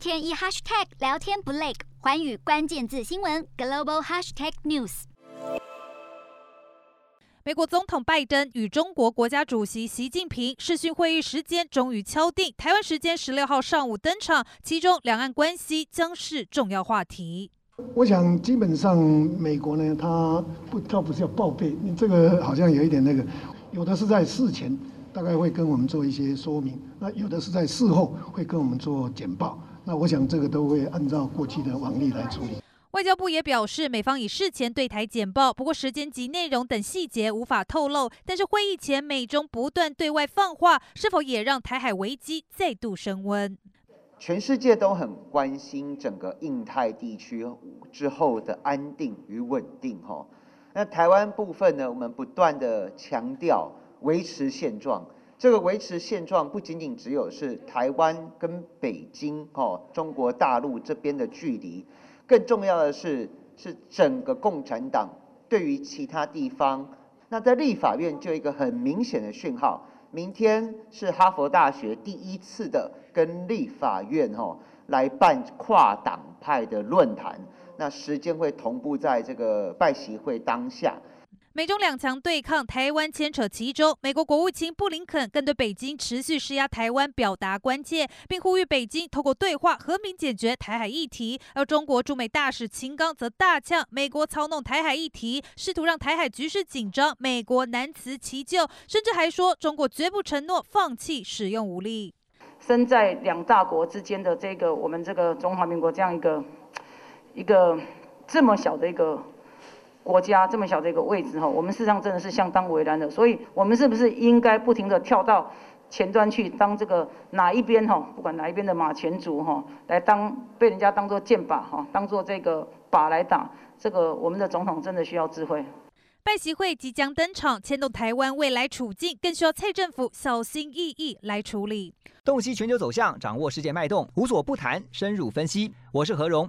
天一 hashtag 聊天不累，寰宇关键字新闻 global hashtag news。美国总统拜登与中国国家主席习近平视讯会议时间终于敲定，台湾时间十六号上午登场，其中两岸关系将是重要话题。我想基本上美国呢，他不，他不是要报备，你这个好像有一点那个，有的是在事前大概会跟我们做一些说明，那有的是在事后会跟我们做简报，那我想这个都会按照过去的往例来处理。外交部也表示，美方已事前对台简报，不过时间及内容等细节无法透露。但是会议前美中不断对外放话，是否也让台海危机再度升温？全世界都很关心整个印太地区之后的安定与稳定。哈，那台湾部分呢，我们不断的强调维持现状。这个维持现状不仅仅只有是台湾跟北京，哦，中国大陆这边的距离。更重要的是，是整个共产党对于其他地方，那在立法院就一个很明显的讯号，明天是哈佛大学第一次的跟立法院哈来办跨党派的论坛，那时间会同步在这个拜习会当下。美中两强对抗，台湾牵扯其中。美国国务卿布林肯更对北京持续施压台湾表达关切，并呼吁北京透过对话和平解决台海议题。而中国驻美大使秦刚则大呛美国操弄台海议题，试图让台海局势紧张，美国难辞其咎，甚至还说中国绝不承诺放弃使用武力。身在两大国之间的这个我们这个中华民国这样一个一个这么小的一个。国家这么小的一个位置哈，我们事实上真的是相当为难的，所以我们是不是应该不停的跳到前端去当这个哪一边哈，不管哪一边的马前卒哈，来当被人家当做箭靶哈，当做这个靶来打，这个我们的总统真的需要智慧。拜习会即将登场，牵动台湾未来处境，更需要蔡政府小心翼翼来处理。洞悉全球走向，掌握世界脉动，无所不谈，深入分析。我是何荣。